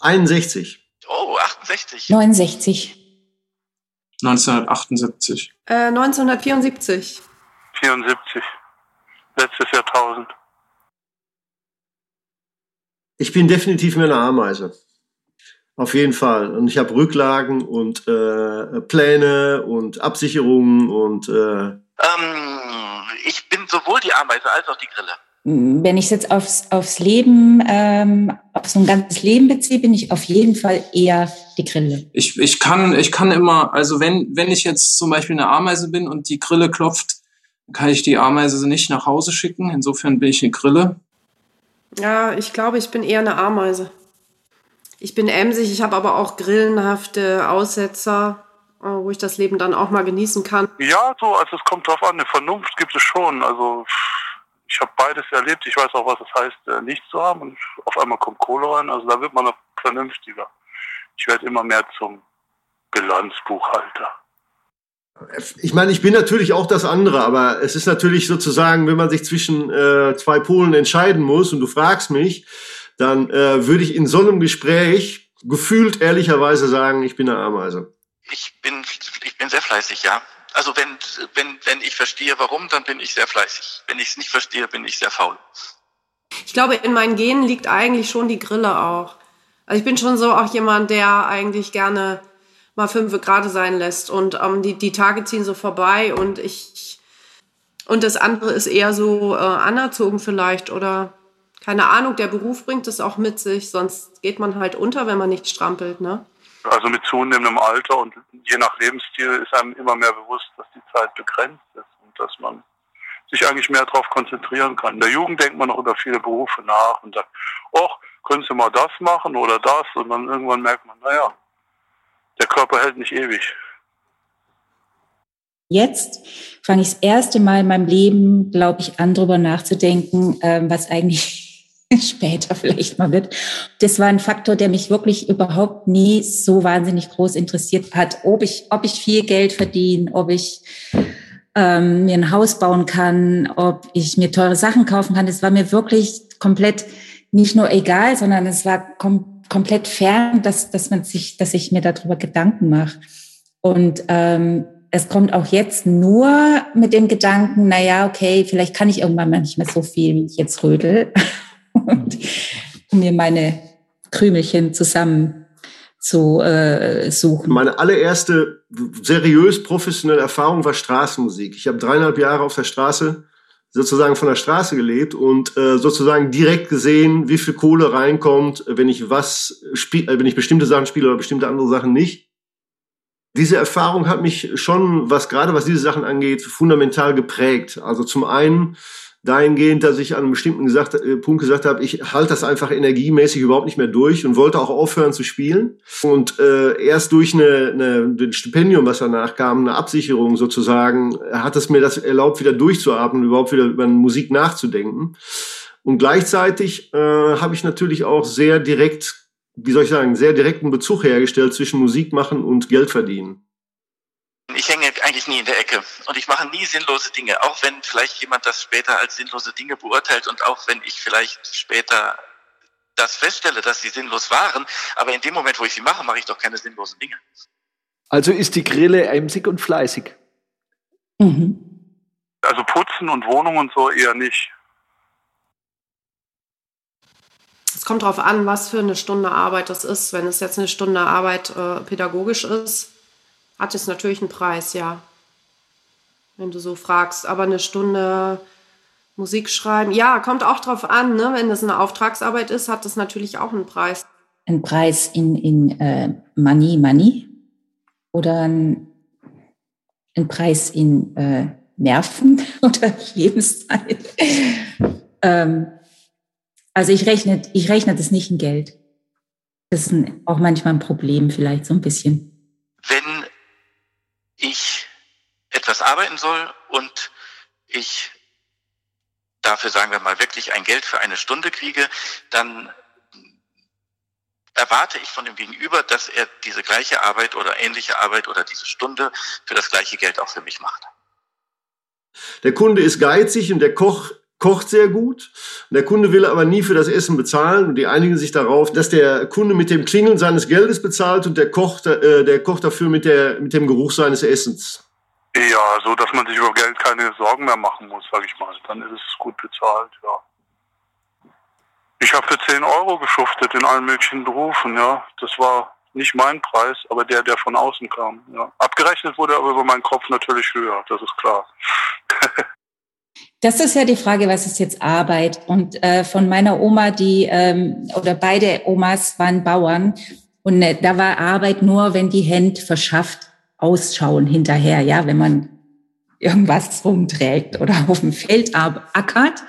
Einundsechzig. Oh, 68. 69. 1978. Äh, 1974. 74. Letztes Jahrtausend. Ich bin definitiv mehr eine Ameise. Auf jeden Fall. Und ich habe Rücklagen und äh, Pläne und Absicherungen und äh, Ähm, ich bin sowohl die Ameise als auch die Grille. Wenn ich es jetzt aufs, aufs Leben, ähm, auf so ein ganzes Leben beziehe, bin ich auf jeden Fall eher die Grille. Ich, ich kann, ich kann immer, also wenn, wenn ich jetzt zum Beispiel eine Ameise bin und die Grille klopft, kann ich die Ameise nicht nach Hause schicken. Insofern bin ich eine Grille. Ja, ich glaube, ich bin eher eine Ameise. Ich bin emsig, ich habe aber auch grillenhafte Aussetzer, äh, wo ich das Leben dann auch mal genießen kann. Ja, so, also es kommt drauf an. Eine Vernunft gibt es schon. Also ich habe beides erlebt. Ich weiß auch, was es heißt, äh, nichts zu haben. Und auf einmal kommt Kohle rein. Also da wird man noch vernünftiger. Ich werde immer mehr zum Bilanzbuchhalter. ich meine, ich bin natürlich auch das andere, aber es ist natürlich sozusagen, wenn man sich zwischen äh, zwei Polen entscheiden muss und du fragst mich, dann äh, würde ich in so einem Gespräch gefühlt ehrlicherweise sagen, ich bin eine Ameise. Ich bin, ich bin sehr fleißig, ja. Also wenn, wenn, wenn ich verstehe, warum, dann bin ich sehr fleißig. Wenn ich es nicht verstehe, bin ich sehr faul. Ich glaube, in meinen Genen liegt eigentlich schon die Grille auch. Also ich bin schon so auch jemand, der eigentlich gerne mal fünf gerade sein lässt und ähm, die, die Tage ziehen so vorbei und ich und das andere ist eher so äh, anerzogen vielleicht oder keine Ahnung, der Beruf bringt es auch mit sich, sonst geht man halt unter, wenn man nicht strampelt, ne? Also mit zunehmendem Alter und je nach Lebensstil ist einem immer mehr bewusst, dass die Zeit begrenzt ist und dass man sich eigentlich mehr darauf konzentrieren kann. In der Jugend denkt man noch über viele Berufe nach und sagt, oh, können Sie mal das machen oder das? Und dann irgendwann merkt man, naja, der Körper hält nicht ewig. Jetzt fange ich das erste Mal in meinem Leben, glaube ich, an, darüber nachzudenken, ähm, was eigentlich später vielleicht mal wird. Das war ein Faktor, der mich wirklich überhaupt nie so wahnsinnig groß interessiert hat, ob ich, ob ich viel Geld verdiene, ob ich ähm, mir ein Haus bauen kann, ob ich mir teure Sachen kaufen kann. Das war mir wirklich komplett nicht nur egal, sondern es war kom komplett fern, dass, dass man sich, dass ich mir darüber Gedanken mache. Und ähm, es kommt auch jetzt nur mit dem Gedanken, na ja, okay, vielleicht kann ich irgendwann mal nicht mehr so viel, wie ich jetzt rödel und mir meine Krümelchen zusammen zu äh, suchen. Meine allererste seriös professionelle Erfahrung war Straßenmusik. Ich habe dreieinhalb Jahre auf der Straße sozusagen von der Straße gelebt und äh, sozusagen direkt gesehen, wie viel Kohle reinkommt, wenn ich was spiele, äh, wenn ich bestimmte Sachen spiele oder bestimmte andere Sachen nicht. Diese Erfahrung hat mich schon, was gerade was diese Sachen angeht, fundamental geprägt. Also zum einen dahingehend, dass ich an einem bestimmten gesagt, äh, Punkt gesagt habe, ich halte das einfach energiemäßig überhaupt nicht mehr durch und wollte auch aufhören zu spielen. Und äh, erst durch eine, eine, ein Stipendium, was danach kam, eine Absicherung sozusagen, hat es mir das erlaubt, wieder durchzuatmen, überhaupt wieder über Musik nachzudenken. Und gleichzeitig äh, habe ich natürlich auch sehr direkt, wie soll ich sagen, sehr direkten Bezug hergestellt zwischen Musik machen und Geld verdienen. Ich hänge eigentlich nie in der Ecke und ich mache nie sinnlose Dinge, auch wenn vielleicht jemand das später als sinnlose Dinge beurteilt und auch wenn ich vielleicht später das feststelle, dass sie sinnlos waren, aber in dem Moment, wo ich sie mache, mache ich doch keine sinnlosen Dinge. Also ist die Grille emsig und fleißig. Mhm. Also putzen und Wohnung und so eher nicht. Es kommt darauf an, was für eine Stunde Arbeit das ist. Wenn es jetzt eine Stunde Arbeit äh, pädagogisch ist, hat es natürlich einen Preis, ja. Wenn du so fragst. Aber eine Stunde Musik schreiben, ja, kommt auch drauf an, ne? Wenn das eine Auftragsarbeit ist, hat das natürlich auch einen Preis. Ein Preis in, in äh, Money, Money oder ein, ein Preis in äh, Nerven oder Lebenszeit. ähm, also ich rechne, ich rechne das nicht in Geld. Das ist ein, auch manchmal ein Problem, vielleicht so ein bisschen. Wenn ich etwas arbeiten soll und ich dafür, sagen wir mal, wirklich ein Geld für eine Stunde kriege, dann erwarte ich von dem Gegenüber, dass er diese gleiche Arbeit oder ähnliche Arbeit oder diese Stunde für das gleiche Geld auch für mich macht. Der Kunde ist geizig und der Koch kocht sehr gut. Der Kunde will aber nie für das Essen bezahlen und die einigen sich darauf, dass der Kunde mit dem Klingeln seines Geldes bezahlt und der Koch, äh, der Koch dafür mit, der, mit dem Geruch seines Essens. Ja, so dass man sich über Geld keine Sorgen mehr machen muss, sage ich mal. Dann ist es gut bezahlt, ja. Ich habe für 10 Euro geschuftet in allen möglichen Berufen, ja. Das war nicht mein Preis, aber der, der von außen kam. Ja. Abgerechnet wurde aber über meinen Kopf natürlich höher, das ist klar. Das ist ja die Frage, was ist jetzt Arbeit? Und äh, von meiner Oma, die ähm, oder beide Omas waren Bauern und äh, da war Arbeit nur, wenn die Hände verschafft ausschauen hinterher, ja, wenn man irgendwas rumträgt oder auf dem Feld ackert.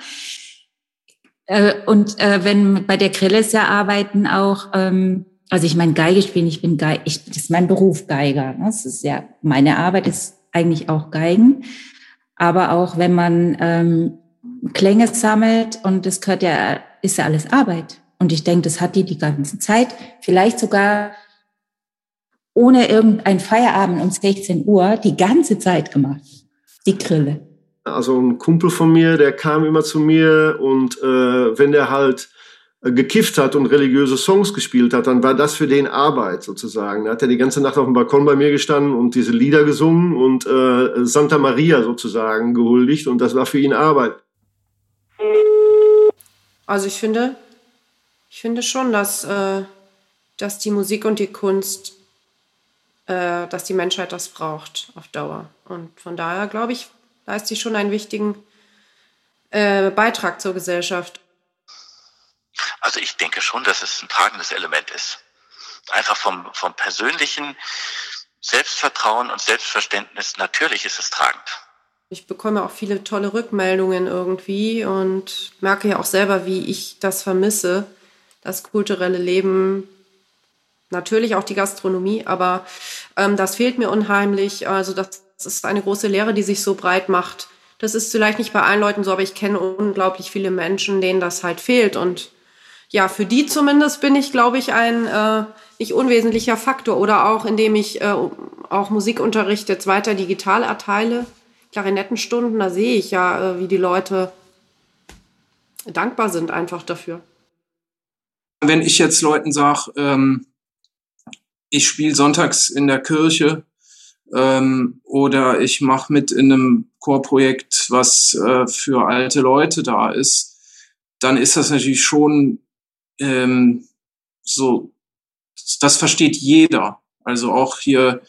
Äh, und äh, wenn bei der Grille ist ja Arbeiten auch, ähm, also ich meine Geige spielen, ich bin Geige, das ist mein Beruf Geiger. Ne? Das ist ja, meine Arbeit ist eigentlich auch Geigen. Aber auch wenn man ähm, Klänge sammelt und das gehört ja, ist ja alles Arbeit. Und ich denke, das hat die die ganze Zeit, vielleicht sogar ohne irgendein Feierabend um 16 Uhr die ganze Zeit gemacht. Die Grille. Also ein Kumpel von mir, der kam immer zu mir und äh, wenn der halt gekifft hat und religiöse Songs gespielt hat, dann war das für den Arbeit sozusagen. Da hat er die ganze Nacht auf dem Balkon bei mir gestanden und diese Lieder gesungen und äh, Santa Maria sozusagen gehuldigt und das war für ihn Arbeit. Also ich finde, ich finde schon, dass, äh, dass die Musik und die Kunst, äh, dass die Menschheit das braucht auf Dauer. Und von daher glaube ich, leistet sie schon einen wichtigen äh, Beitrag zur Gesellschaft. Also ich denke schon, dass es ein tragendes Element ist. Einfach vom, vom persönlichen Selbstvertrauen und Selbstverständnis, natürlich ist es tragend. Ich bekomme auch viele tolle Rückmeldungen irgendwie und merke ja auch selber, wie ich das vermisse, das kulturelle Leben, natürlich auch die Gastronomie, aber ähm, das fehlt mir unheimlich. Also das ist eine große Lehre, die sich so breit macht. Das ist vielleicht nicht bei allen Leuten so, aber ich kenne unglaublich viele Menschen, denen das halt fehlt. Und ja, für die zumindest bin ich, glaube ich, ein äh, nicht unwesentlicher Faktor. Oder auch, indem ich äh, auch Musikunterricht jetzt weiter digital erteile. Klarinettenstunden, da sehe ich ja, äh, wie die Leute dankbar sind einfach dafür. Wenn ich jetzt Leuten sage, ähm, ich spiele sonntags in der Kirche ähm, oder ich mache mit in einem Chorprojekt, was äh, für alte Leute da ist, dann ist das natürlich schon ähm, so, das versteht jeder. Also auch hier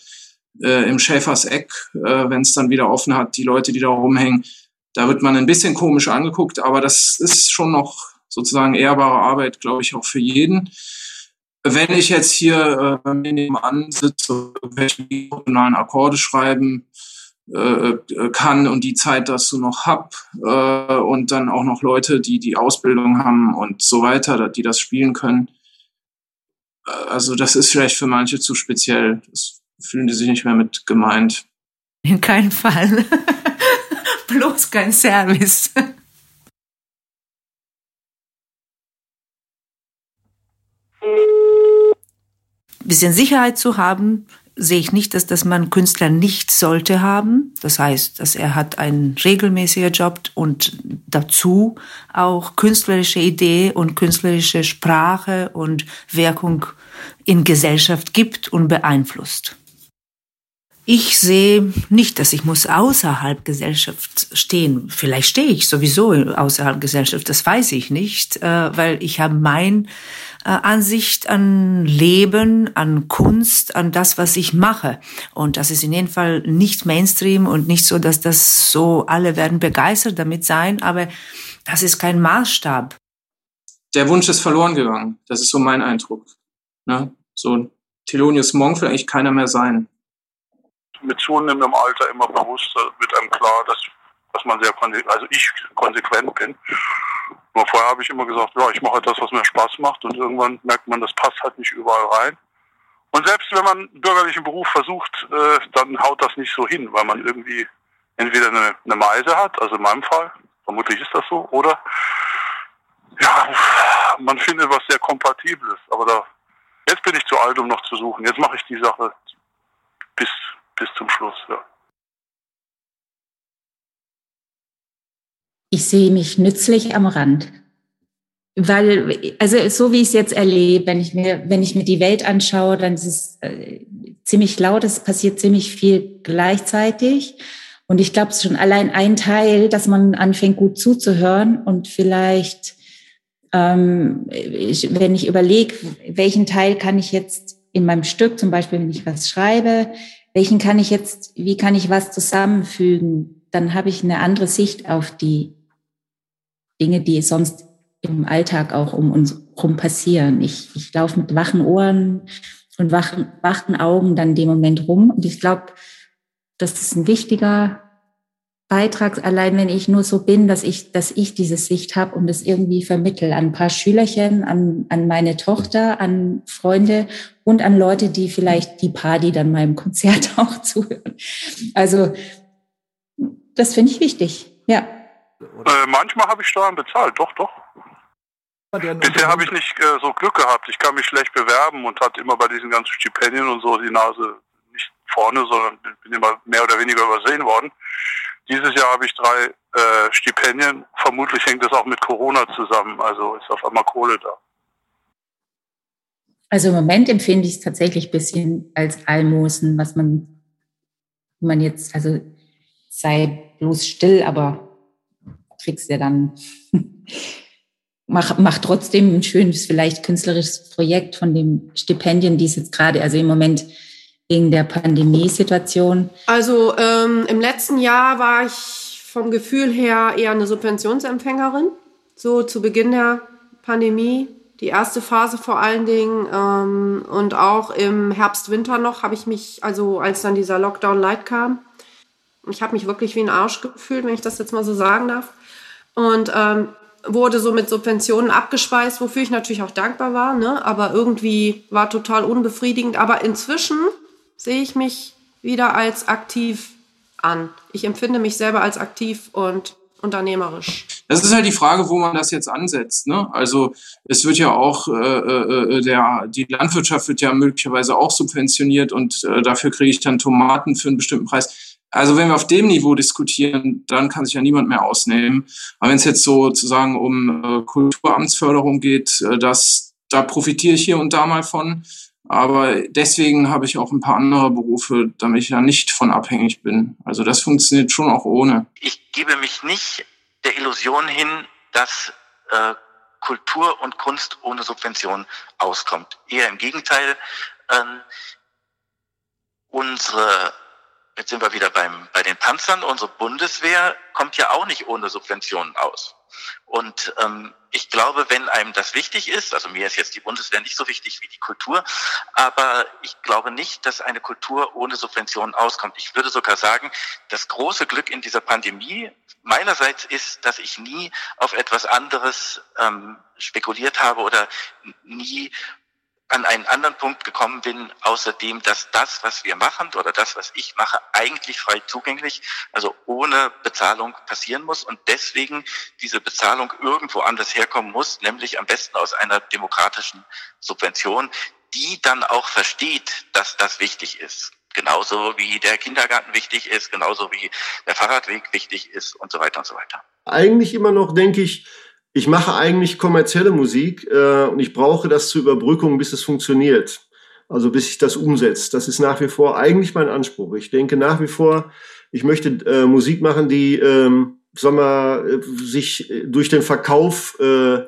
äh, im Schäfers Eck, äh, wenn es dann wieder offen hat, die Leute, die da rumhängen, da wird man ein bisschen komisch angeguckt, aber das ist schon noch sozusagen ehrbare Arbeit, glaube ich, auch für jeden wenn ich jetzt hier äh, nebenan sitze, welche regionalen Akkorde schreiben kann und die Zeit dazu noch hab äh, und dann auch noch Leute, die die Ausbildung haben und so weiter, die das spielen können. Äh, also das ist vielleicht für manche zu speziell. Das fühlen die sich nicht mehr mit gemeint. In keinem Fall. Bloß kein Service. bisschen Sicherheit zu haben, sehe ich nicht, dass das man Künstler nicht sollte haben. Das heißt, dass er hat einen regelmäßigen Job und dazu auch künstlerische Idee und künstlerische Sprache und Wirkung in Gesellschaft gibt und beeinflusst. Ich sehe nicht, dass ich muss außerhalb Gesellschaft stehen. Vielleicht stehe ich sowieso außerhalb Gesellschaft, das weiß ich nicht, äh, weil ich habe mein äh, Ansicht an Leben, an Kunst, an das, was ich mache. Und das ist in jedem Fall nicht Mainstream und nicht so, dass das so alle werden begeistert damit sein, aber das ist kein Maßstab. Der Wunsch ist verloren gegangen. Das ist so mein Eindruck. Ne? So Thelonious Monk will eigentlich keiner mehr sein mit zunehmendem Alter immer bewusster wird einem klar, dass, dass man sehr, also ich konsequent bin. Nur vorher habe ich immer gesagt, ja, ich mache das, was mir Spaß macht und irgendwann merkt man, das passt halt nicht überall rein. Und selbst wenn man einen bürgerlichen Beruf versucht, äh, dann haut das nicht so hin, weil man irgendwie entweder eine, eine Meise hat, also in meinem Fall, vermutlich ist das so, oder ja, man findet was sehr Kompatibles, aber da Album noch zu suchen. Jetzt mache ich die Sache bis, bis zum Schluss, ja. Ich sehe mich nützlich am Rand. Weil, also so wie ich es jetzt erlebe, wenn ich mir, wenn ich mir die Welt anschaue, dann ist es äh, ziemlich laut, es passiert ziemlich viel gleichzeitig. Und ich glaube, es ist schon allein ein Teil, dass man anfängt, gut zuzuhören und vielleicht, ähm, ich, wenn ich überlege, welchen Teil kann ich jetzt in meinem Stück, zum Beispiel, wenn ich was schreibe, welchen kann ich jetzt, wie kann ich was zusammenfügen, dann habe ich eine andere Sicht auf die Dinge, die sonst im Alltag auch um uns herum passieren. Ich, ich laufe mit wachen Ohren und wachen, wachen Augen dann dem Moment rum. Und ich glaube, das ist ein wichtiger Beitrag, allein wenn ich nur so bin, dass ich, dass ich diese Sicht habe und es irgendwie vermittel an ein paar Schülerchen, an, an meine Tochter, an Freunde und an Leute, die vielleicht die Party dann meinem Konzert auch zuhören. Also das finde ich wichtig, ja. Äh, manchmal habe ich Steuern bezahlt, doch, doch. Bisher habe ich nicht äh, so Glück gehabt. Ich kann mich schlecht bewerben und hatte immer bei diesen ganzen Stipendien und so die Nase nicht vorne, sondern bin immer mehr oder weniger übersehen worden. Dieses Jahr habe ich drei äh, Stipendien. Vermutlich hängt das auch mit Corona zusammen. Also ist auf einmal Kohle da. Also im Moment empfinde ich es tatsächlich ein bisschen als Almosen, was man, man jetzt, also sei bloß still, aber kriegst ja dann, mach, mach trotzdem ein schönes, vielleicht künstlerisches Projekt von den Stipendien, die es jetzt gerade, also im Moment wegen der Pandemiesituation? Also ähm, im letzten Jahr war ich vom Gefühl her eher eine Subventionsempfängerin. So zu Beginn der Pandemie, die erste Phase vor allen Dingen. Ähm, und auch im Herbst, Winter noch habe ich mich, also als dann dieser Lockdown Light kam, ich habe mich wirklich wie ein Arsch gefühlt, wenn ich das jetzt mal so sagen darf. Und ähm, wurde so mit Subventionen abgespeist, wofür ich natürlich auch dankbar war, ne? aber irgendwie war total unbefriedigend. Aber inzwischen sehe ich mich wieder als aktiv an. Ich empfinde mich selber als aktiv und unternehmerisch. Das ist halt die Frage, wo man das jetzt ansetzt. Ne? Also es wird ja auch, äh, äh, der, die Landwirtschaft wird ja möglicherweise auch subventioniert und äh, dafür kriege ich dann Tomaten für einen bestimmten Preis. Also wenn wir auf dem Niveau diskutieren, dann kann sich ja niemand mehr ausnehmen. Aber wenn es jetzt sozusagen um äh, Kulturamtsförderung geht, äh, das, da profitiere ich hier und da mal von. Aber deswegen habe ich auch ein paar andere Berufe, damit ich ja nicht von abhängig bin. Also das funktioniert schon auch ohne. Ich gebe mich nicht der Illusion hin, dass äh, Kultur und Kunst ohne Subvention auskommt. Eher im Gegenteil. Ähm, unsere, jetzt sind wir wieder beim, bei den Panzern, unsere Bundeswehr kommt ja auch nicht ohne Subventionen aus. Und ähm, ich glaube, wenn einem das wichtig ist, also mir ist jetzt die Bundeswehr nicht so wichtig wie die Kultur, aber ich glaube nicht, dass eine Kultur ohne Subventionen auskommt. Ich würde sogar sagen, das große Glück in dieser Pandemie meinerseits ist, dass ich nie auf etwas anderes ähm, spekuliert habe oder nie an einen anderen Punkt gekommen bin, außerdem, dass das, was wir machen oder das, was ich mache, eigentlich frei zugänglich, also ohne Bezahlung passieren muss und deswegen diese Bezahlung irgendwo anders herkommen muss, nämlich am besten aus einer demokratischen Subvention, die dann auch versteht, dass das wichtig ist. Genauso wie der Kindergarten wichtig ist, genauso wie der Fahrradweg wichtig ist und so weiter und so weiter. Eigentlich immer noch, denke ich, ich mache eigentlich kommerzielle Musik äh, und ich brauche das zur Überbrückung, bis es funktioniert. Also bis sich das umsetzt. Das ist nach wie vor eigentlich mein Anspruch. Ich denke nach wie vor, ich möchte äh, Musik machen, die, ähm, sag mal, äh, sich durch den Verkauf, äh,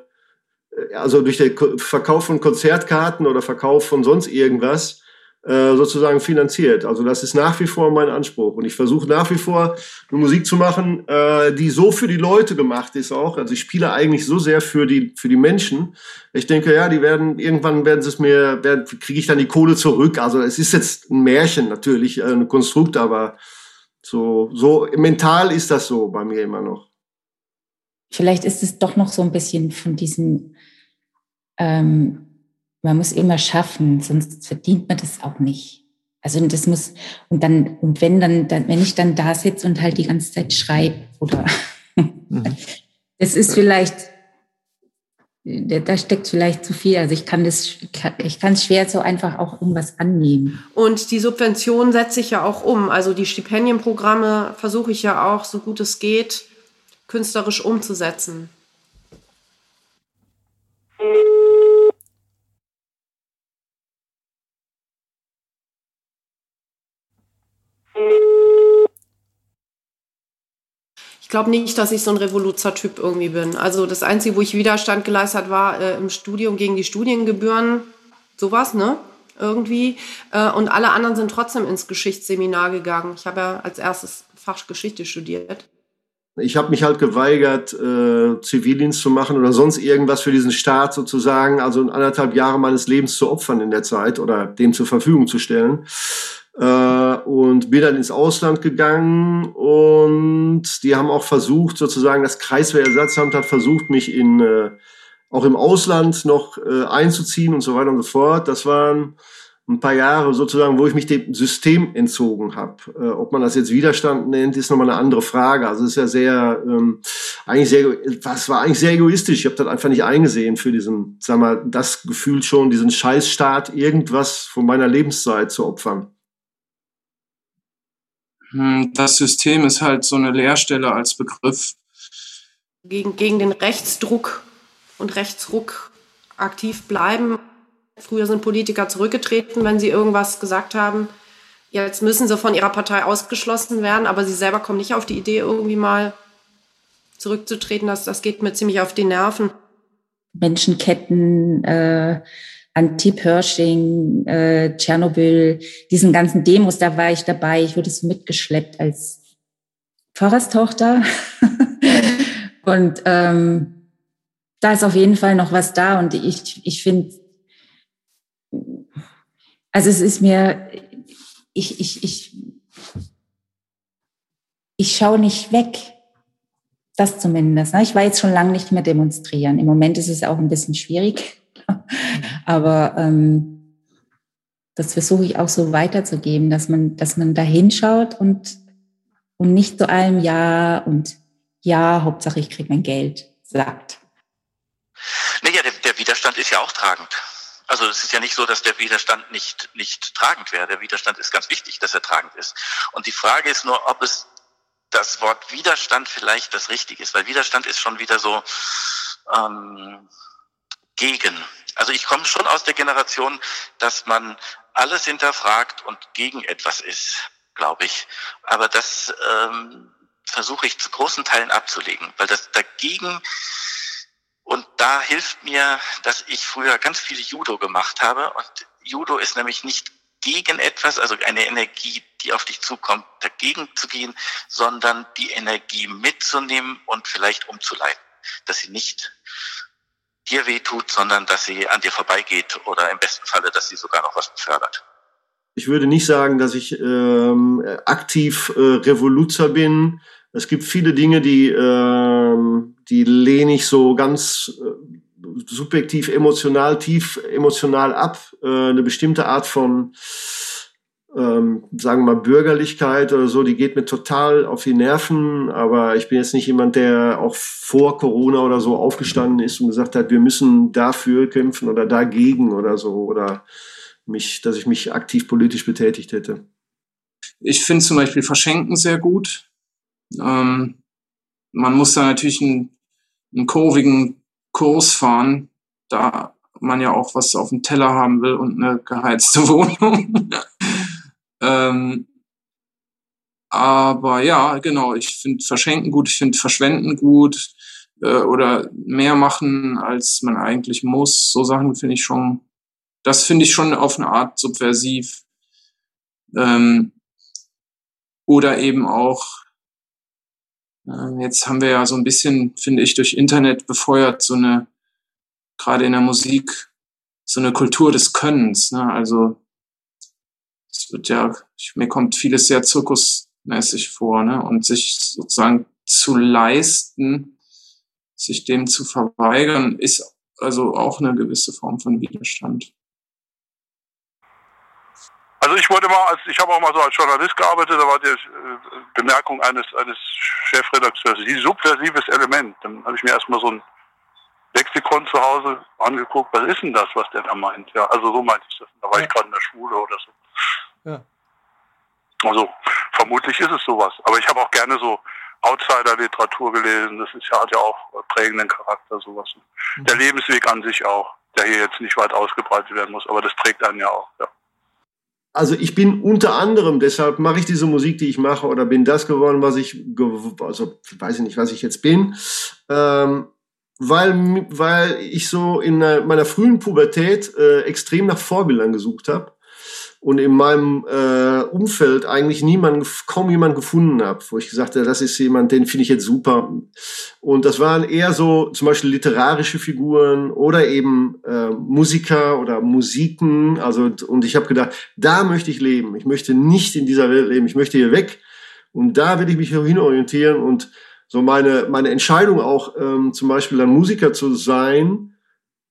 also durch den Verkauf von Konzertkarten oder Verkauf von sonst irgendwas äh, sozusagen finanziert. Also das ist nach wie vor mein Anspruch. Und ich versuche nach wie vor eine Musik zu machen, äh, die so für die Leute gemacht ist auch. Also ich spiele eigentlich so sehr für die, für die Menschen. Ich denke, ja, die werden, irgendwann werden sie es mir, kriege ich dann die Kohle zurück. Also es ist jetzt ein Märchen natürlich, äh, ein Konstrukt, aber so, so mental ist das so bei mir immer noch. Vielleicht ist es doch noch so ein bisschen von diesem ähm, man muss immer schaffen, sonst verdient man das auch nicht. Also das muss, und dann, und wenn dann, dann wenn ich dann da sitze und halt die ganze Zeit schreibe oder mhm. es ist vielleicht, da steckt vielleicht zu viel. Also ich kann das, ich kann es schwer so einfach auch irgendwas annehmen. Und die Subvention setze ich ja auch um. Also die Stipendienprogramme versuche ich ja auch, so gut es geht, künstlerisch umzusetzen. Ich glaube nicht, dass ich so ein Revoluzer-Typ irgendwie bin. Also das Einzige, wo ich Widerstand geleistet war äh, im Studium gegen die Studiengebühren. Sowas, ne? Irgendwie. Äh, und alle anderen sind trotzdem ins Geschichtsseminar gegangen. Ich habe ja als erstes Fach Geschichte studiert. Ich habe mich halt geweigert, äh, Zivildienst zu machen oder sonst irgendwas für diesen Staat sozusagen, also anderthalb Jahre meines Lebens zu opfern in der Zeit oder dem zur Verfügung zu stellen äh, und bin dann ins Ausland gegangen und die haben auch versucht, sozusagen das Kreiswehrersatzamt hat versucht, mich in äh, auch im Ausland noch äh, einzuziehen und so weiter und so fort. Das waren ein paar Jahre sozusagen, wo ich mich dem System entzogen habe. Äh, ob man das jetzt Widerstand nennt, ist nochmal eine andere Frage. Also es ist ja sehr, ähm, eigentlich sehr, was war eigentlich sehr egoistisch. Ich habe das einfach nicht eingesehen für diesen, sag mal, das Gefühl schon, diesen Scheißstaat irgendwas von meiner Lebenszeit zu opfern. Hm, das System ist halt so eine Leerstelle als Begriff. Gegen, gegen den Rechtsdruck und Rechtsruck aktiv bleiben. Früher sind Politiker zurückgetreten, wenn sie irgendwas gesagt haben. Jetzt müssen sie von ihrer Partei ausgeschlossen werden, aber sie selber kommen nicht auf die Idee, irgendwie mal zurückzutreten. Das, das geht mir ziemlich auf die Nerven. Menschenketten, äh, Anti-Pershing, äh, Tschernobyl, diesen ganzen Demos, da war ich dabei. Ich wurde so mitgeschleppt als Pfarrerstochter. und ähm, da ist auf jeden Fall noch was da. Und ich, ich finde, also es ist mir, ich, ich, ich, ich schaue nicht weg. Das zumindest. Ne? Ich war jetzt schon lange nicht mehr demonstrieren. Im Moment ist es auch ein bisschen schwierig. Aber ähm, das versuche ich auch so weiterzugeben, dass man, dass man da hinschaut und, und nicht zu allem Ja und Ja, Hauptsache ich kriege mein Geld sagt. Naja, der, der Widerstand ist ja auch tragend. Also es ist ja nicht so, dass der Widerstand nicht, nicht tragend wäre. Der Widerstand ist ganz wichtig, dass er tragend ist. Und die Frage ist nur, ob es das Wort Widerstand vielleicht das Richtige ist, weil Widerstand ist schon wieder so ähm, gegen. Also ich komme schon aus der Generation, dass man alles hinterfragt und gegen etwas ist, glaube ich. Aber das ähm, versuche ich zu großen Teilen abzulegen, weil das dagegen und da hilft mir, dass ich früher ganz viel Judo gemacht habe und Judo ist nämlich nicht gegen etwas, also eine Energie, die auf dich zukommt, dagegen zu gehen, sondern die Energie mitzunehmen und vielleicht umzuleiten, dass sie nicht dir wehtut, sondern dass sie an dir vorbeigeht oder im besten Falle, dass sie sogar noch was befördert. Ich würde nicht sagen, dass ich ähm, aktiv äh, Revoluzer bin. Es gibt viele Dinge, die, ähm, die lehne ich so ganz äh, subjektiv, emotional, tief emotional ab. Äh, eine bestimmte Art von ähm, sagen wir mal, Bürgerlichkeit oder so, die geht mir total auf die Nerven. Aber ich bin jetzt nicht jemand, der auch vor Corona oder so aufgestanden ist und gesagt hat, wir müssen dafür kämpfen oder dagegen oder so. Oder mich, dass ich mich aktiv politisch betätigt hätte. Ich finde zum Beispiel Verschenken sehr gut. Ähm, man muss da natürlich einen, einen kurvigen Kurs fahren, da man ja auch was auf dem Teller haben will und eine geheizte Wohnung. Ähm, aber ja, genau, ich finde Verschenken gut, ich finde Verschwenden gut äh, oder mehr machen, als man eigentlich muss. So Sachen finde ich schon, das finde ich schon auf eine Art subversiv. Ähm, oder eben auch, äh, jetzt haben wir ja so ein bisschen, finde ich, durch Internet befeuert, so eine, gerade in der Musik, so eine Kultur des Könnens. Ne? Also es wird ja, mir kommt vieles sehr zirkusmäßig vor, ne? Und sich sozusagen zu leisten, sich dem zu verweigern, ist also auch eine gewisse Form von Widerstand. Also ich wollte mal, als ich habe auch mal so als Journalist gearbeitet, da war die äh, Bemerkung eines eines Chefredakteurs, die subversives Element. Dann habe ich mir erstmal so ein Lexikon zu Hause angeguckt, was ist denn das, was der da meint? Ja, also so meinte ich das. Da war ich gerade in der Schule oder so. Ja. Also vermutlich ist es sowas. Aber ich habe auch gerne so Outsider-Literatur gelesen. Das ist ja, hat ja auch prägenden Charakter, sowas. Mhm. Der Lebensweg an sich auch, der hier jetzt nicht weit ausgebreitet werden muss, aber das trägt einen ja auch, ja. Also ich bin unter anderem, deshalb mache ich diese Musik, die ich mache, oder bin das geworden, was ich, also weiß ich nicht, was ich jetzt bin, ähm, weil, weil ich so in meiner frühen Pubertät äh, extrem nach Vorbildern gesucht habe und in meinem äh, Umfeld eigentlich niemand, kaum jemand gefunden habe, wo ich gesagt habe, das ist jemand, den finde ich jetzt super. Und das waren eher so zum Beispiel literarische Figuren oder eben äh, Musiker oder Musiken. Also und ich habe gedacht, da möchte ich leben. Ich möchte nicht in dieser Welt leben. Ich möchte hier weg. Und da will ich mich hin orientieren und so meine meine Entscheidung auch ähm, zum Beispiel dann Musiker zu sein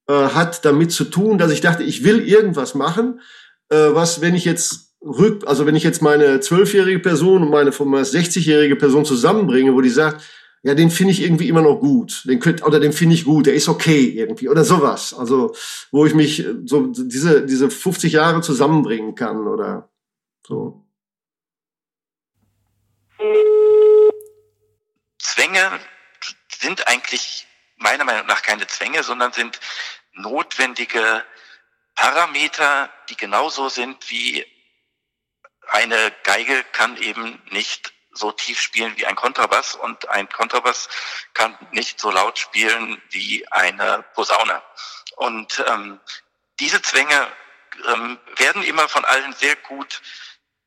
äh, hat damit zu tun, dass ich dachte, ich will irgendwas machen was, wenn ich jetzt rück, also wenn ich jetzt meine zwölfjährige Person und meine 60-jährige Person zusammenbringe, wo die sagt, ja, den finde ich irgendwie immer noch gut, den könnt, oder den finde ich gut, der ist okay irgendwie oder sowas. Also wo ich mich so diese diese 50 Jahre zusammenbringen kann oder so. Zwänge sind eigentlich meiner Meinung nach keine Zwänge, sondern sind notwendige Parameter, die genauso sind wie eine Geige kann eben nicht so tief spielen wie ein Kontrabass und ein Kontrabass kann nicht so laut spielen wie eine Posaune. Und ähm, diese Zwänge ähm, werden immer von allen sehr gut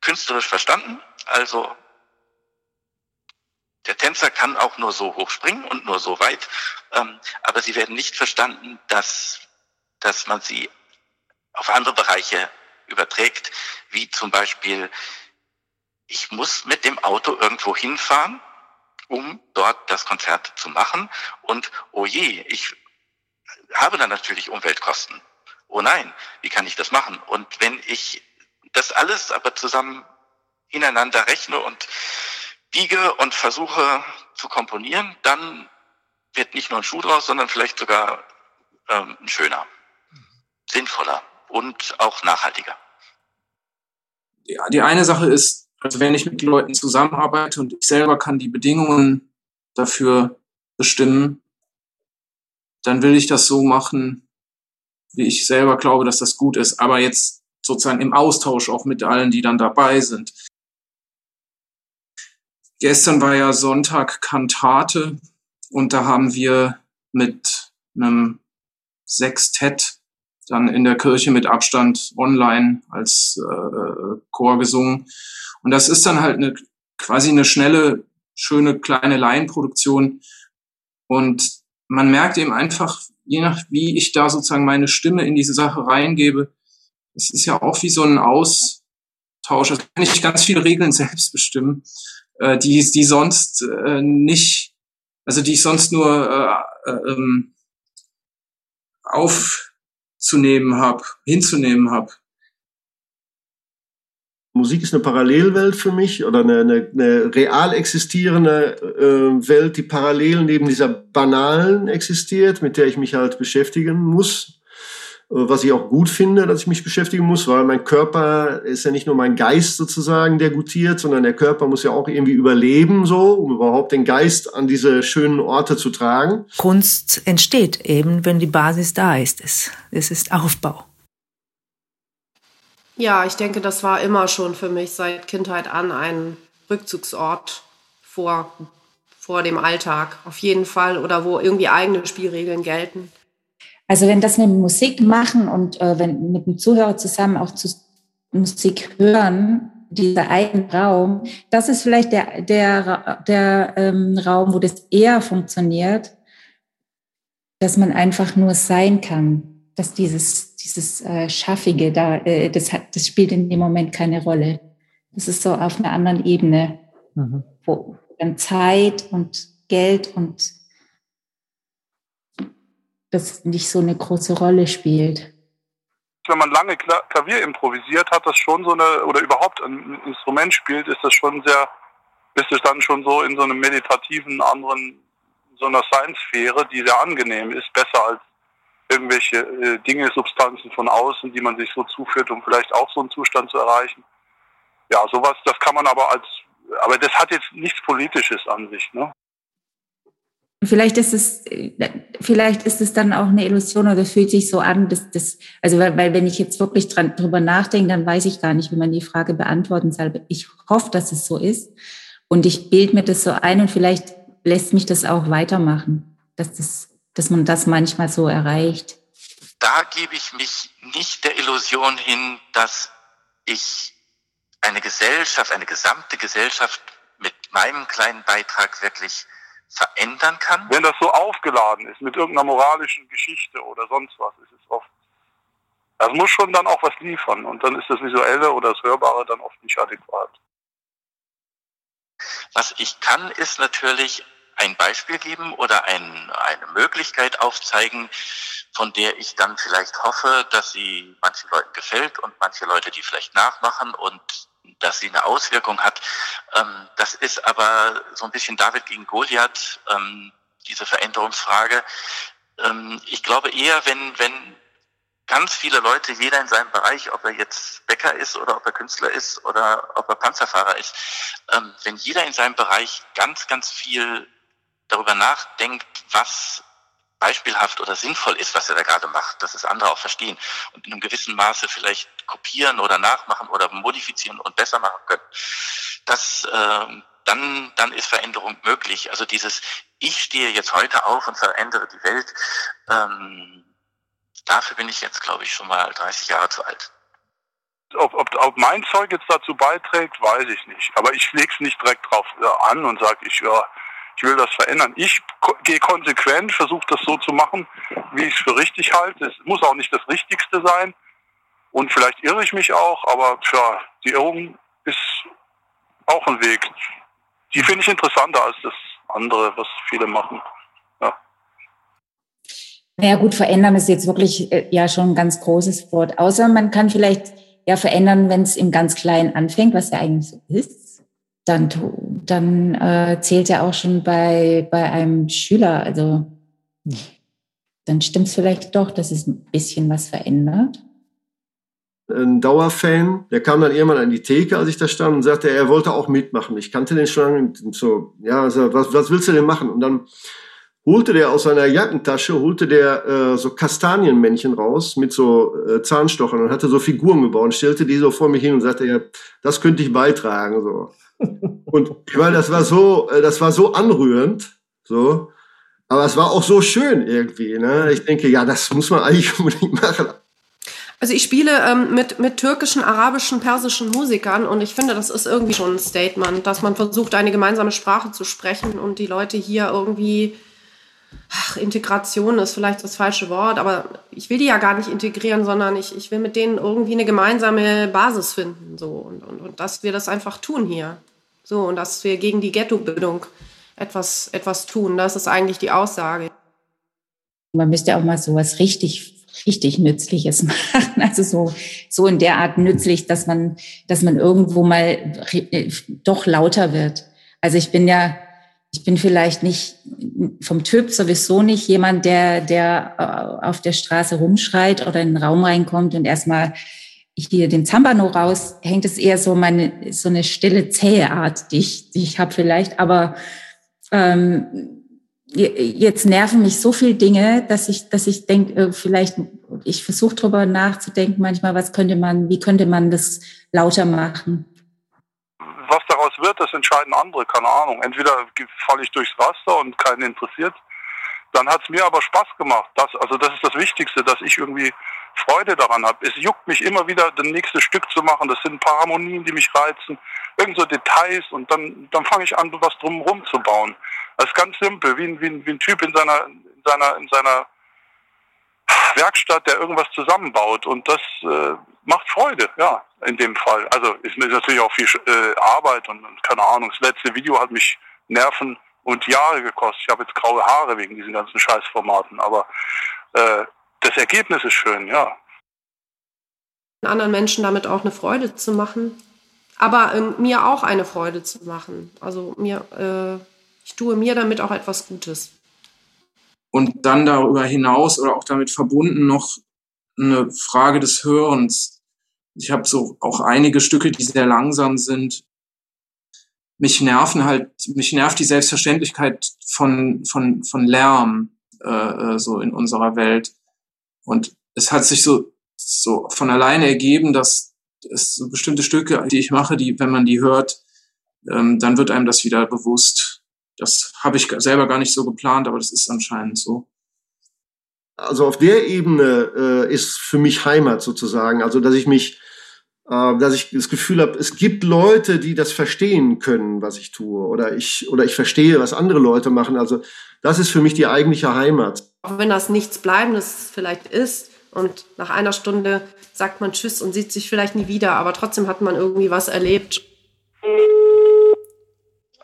künstlerisch verstanden. Also der Tänzer kann auch nur so hoch springen und nur so weit, ähm, aber sie werden nicht verstanden, dass, dass man sie auf andere Bereiche überträgt, wie zum Beispiel, ich muss mit dem Auto irgendwo hinfahren, um dort das Konzert zu machen. Und oh je, ich habe dann natürlich Umweltkosten. Oh nein, wie kann ich das machen? Und wenn ich das alles aber zusammen ineinander rechne und biege und versuche zu komponieren, dann wird nicht nur ein Schuh draus, sondern vielleicht sogar ähm, ein schöner, sinnvoller und auch nachhaltiger. Ja, die eine Sache ist, also wenn ich mit Leuten zusammenarbeite und ich selber kann die Bedingungen dafür bestimmen, dann will ich das so machen, wie ich selber glaube, dass das gut ist. Aber jetzt sozusagen im Austausch auch mit allen, die dann dabei sind. Gestern war ja Sonntag Kantate und da haben wir mit einem Sextett dann in der Kirche mit Abstand online als äh, Chor gesungen. Und das ist dann halt eine quasi eine schnelle, schöne kleine Laienproduktion. Und man merkt eben einfach, je nach wie ich da sozusagen meine Stimme in diese Sache reingebe, es ist ja auch wie so ein Austausch. Also kann ich ganz viele Regeln selbst bestimmen, äh, die, die sonst äh, nicht, also die ich sonst nur äh, äh, ähm, auf hinzunehmen habe, hinzunehmen habe. Musik ist eine Parallelwelt für mich oder eine, eine, eine real existierende äh, Welt, die parallel neben dieser banalen existiert, mit der ich mich halt beschäftigen muss. Äh, was ich auch gut finde, dass ich mich beschäftigen muss, weil mein Körper ist ja nicht nur mein Geist sozusagen, der gutiert, sondern der Körper muss ja auch irgendwie überleben, so, um überhaupt den Geist an diese schönen Orte zu tragen. Kunst entsteht eben, wenn die Basis da ist. Es, es ist Aufbau. Ja, ich denke, das war immer schon für mich seit Kindheit an ein Rückzugsort vor, vor dem Alltag, auf jeden Fall, oder wo irgendwie eigene Spielregeln gelten. Also wenn das mit Musik machen und äh, wenn mit dem Zuhörer zusammen auch zu Musik hören, dieser eigene Raum, das ist vielleicht der, der, der ähm, Raum, wo das eher funktioniert, dass man einfach nur sein kann, dass dieses, dieses äh, Schaffige da, äh, das, hat, das spielt in dem Moment keine Rolle. Das ist so auf einer anderen Ebene, mhm. wo dann Zeit und Geld und das nicht so eine große Rolle spielt. Wenn man lange Klavier improvisiert, hat das schon so eine, oder überhaupt ein Instrument spielt, ist das schon sehr, ist es dann schon so in so einem meditativen, anderen, so einer Science-Sphäre, die sehr angenehm ist, besser als irgendwelche äh, Dinge, Substanzen von außen, die man sich so zuführt, um vielleicht auch so einen Zustand zu erreichen. Ja, sowas, das kann man aber als, aber das hat jetzt nichts Politisches an sich, ne? Vielleicht ist es, vielleicht ist es dann auch eine Illusion oder fühlt sich so an, dass das, also weil, weil wenn ich jetzt wirklich dran, drüber nachdenke, dann weiß ich gar nicht, wie man die Frage beantworten soll. Ich hoffe, dass es so ist. Und ich bilde mir das so ein und vielleicht lässt mich das auch weitermachen, dass das, dass man das manchmal so erreicht. Da gebe ich mich nicht der Illusion hin, dass ich eine Gesellschaft, eine gesamte Gesellschaft mit meinem kleinen Beitrag wirklich verändern kann? Wenn das so aufgeladen ist mit irgendeiner moralischen Geschichte oder sonst was, ist es oft. Das muss schon dann auch was liefern und dann ist das Visuelle oder das Hörbare dann oft nicht adäquat. Was ich kann, ist natürlich ein Beispiel geben oder ein, eine Möglichkeit aufzeigen, von der ich dann vielleicht hoffe, dass sie manchen Leuten gefällt und manche Leute die vielleicht nachmachen und dass sie eine Auswirkung hat. Ähm, das ist aber so ein bisschen David gegen Goliath, ähm, diese Veränderungsfrage. Ähm, ich glaube eher, wenn, wenn ganz viele Leute, jeder in seinem Bereich, ob er jetzt Bäcker ist oder ob er Künstler ist oder ob er Panzerfahrer ist, ähm, wenn jeder in seinem Bereich ganz, ganz viel darüber nachdenkt, was beispielhaft oder sinnvoll ist, was er da gerade macht, dass es andere auch verstehen und in einem gewissen Maße vielleicht kopieren oder nachmachen oder modifizieren und besser machen können, das, äh, dann, dann ist Veränderung möglich. Also dieses Ich stehe jetzt heute auf und verändere die Welt, ähm, dafür bin ich jetzt, glaube ich, schon mal 30 Jahre zu alt. Ob, ob, ob mein Zeug jetzt dazu beiträgt, weiß ich nicht. Aber ich lege es nicht direkt drauf äh, an und sage, ich, ja, ich will das verändern. Ich gehe konsequent, versuche das so zu machen, wie ich es für richtig halte. Es muss auch nicht das Richtigste sein. Und vielleicht irre ich mich auch, aber tja, die Irrung ist auch ein Weg. Die finde ich interessanter als das andere, was viele machen. Ja. Naja gut, verändern ist jetzt wirklich äh, ja schon ein ganz großes Wort. Außer man kann vielleicht ja verändern, wenn es im ganz Kleinen anfängt, was ja eigentlich so ist dann, dann äh, zählt er auch schon bei, bei einem Schüler. Also dann stimmt es vielleicht doch, dass es ein bisschen was verändert. Ein Dauerfan, der kam dann irgendwann an die Theke, als ich da stand und sagte, er wollte auch mitmachen. Ich kannte den schon so, ja, so, was, was willst du denn machen? Und dann holte der aus seiner Jackentasche, holte der äh, so Kastanienmännchen raus mit so äh, Zahnstochern und hatte so Figuren gebaut und stellte die so vor mich hin und sagte, ja, das könnte ich beitragen. So. Und meine, das war so, äh, das war so anrührend, so. Aber es war auch so schön irgendwie. Ne? Ich denke, ja, das muss man eigentlich unbedingt machen. Also ich spiele ähm, mit, mit türkischen, arabischen, persischen Musikern und ich finde, das ist irgendwie schon ein Statement, dass man versucht, eine gemeinsame Sprache zu sprechen und die Leute hier irgendwie, ach, Integration ist vielleicht das falsche Wort, aber ich will die ja gar nicht integrieren, sondern ich, ich will mit denen irgendwie eine gemeinsame Basis finden so und, und, und dass wir das einfach tun hier. So, und dass wir gegen die Ghettobildung etwas, etwas tun. Das ist eigentlich die Aussage. Man müsste auch mal so was richtig, richtig Nützliches machen. Also so, so in der Art nützlich, dass man, dass man irgendwo mal doch lauter wird. Also ich bin ja, ich bin vielleicht nicht vom Typ sowieso nicht jemand, der, der äh, auf der Straße rumschreit oder in den Raum reinkommt und erstmal hier den Zambano raus, hängt es eher so meine so eine stille zähe Art, die ich, die ich habe vielleicht. Aber ähm, jetzt nerven mich so viele Dinge, dass ich dass ich denke, äh, vielleicht ich versuche drüber nachzudenken manchmal, was könnte man, wie könnte man das lauter machen? Was daraus wird, das entscheiden andere, keine Ahnung. Entweder falle ich durchs Raster und keinen interessiert, dann hat es mir aber Spaß gemacht. Das, also das ist das Wichtigste, dass ich irgendwie Freude daran habe. Es juckt mich immer wieder, das nächste Stück zu machen. Das sind ein paar Harmonien, die mich reizen, irgend so Details und dann, dann fange ich an, was drumherum zu bauen. Das ist ganz simpel, wie ein, wie ein, wie ein Typ in seiner, in seiner, in seiner Werkstatt, der irgendwas zusammenbaut und das äh, macht Freude, ja, in dem Fall. Also ist natürlich auch viel äh, Arbeit und, keine Ahnung. Das letzte Video hat mich Nerven und Jahre gekostet. Ich habe jetzt graue Haare wegen diesen ganzen Scheißformaten, aber äh, das Ergebnis ist schön, ja. Anderen Menschen damit auch eine Freude zu machen, aber ähm, mir auch eine Freude zu machen. Also mir, äh, ich tue mir damit auch etwas Gutes. Und dann darüber hinaus oder auch damit verbunden noch eine Frage des Hörens. Ich habe so auch einige Stücke, die sehr langsam sind. Mich nerven halt, mich nervt die Selbstverständlichkeit von, von, von Lärm äh, äh so in unserer Welt. Und es hat sich so, so von alleine ergeben, dass es so bestimmte Stücke, die ich mache, die, wenn man die hört, ähm, dann wird einem das wieder bewusst. Das habe ich selber gar nicht so geplant, aber das ist anscheinend so. Also auf der Ebene äh, ist für mich Heimat sozusagen. Also dass ich mich, äh, dass ich das Gefühl habe, es gibt Leute, die das verstehen können, was ich tue, oder ich oder ich verstehe, was andere Leute machen. Also das ist für mich die eigentliche Heimat. Auch wenn das nichts Bleibendes vielleicht ist und nach einer Stunde sagt man Tschüss und sieht sich vielleicht nie wieder, aber trotzdem hat man irgendwie was erlebt.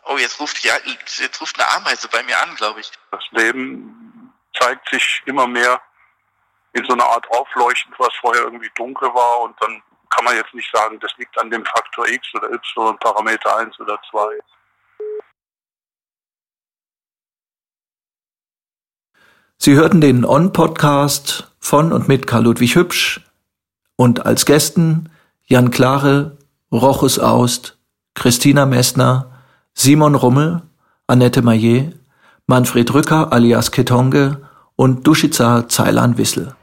Oh, jetzt ruft, ja, jetzt ruft eine Ameise bei mir an, glaube ich. Das Leben zeigt sich immer mehr in so einer Art Aufleuchten, was vorher irgendwie dunkel war. Und dann kann man jetzt nicht sagen, das liegt an dem Faktor X oder Y, Parameter 1 oder 2. Sie hörten den On-Podcast von und mit Karl Ludwig Hübsch und als Gästen Jan Klare, Rochus Aust, Christina Messner, Simon Rummel, Annette Maillet, Manfred Rücker alias Ketonge und Duschica Zeilan-Wissel. Oh,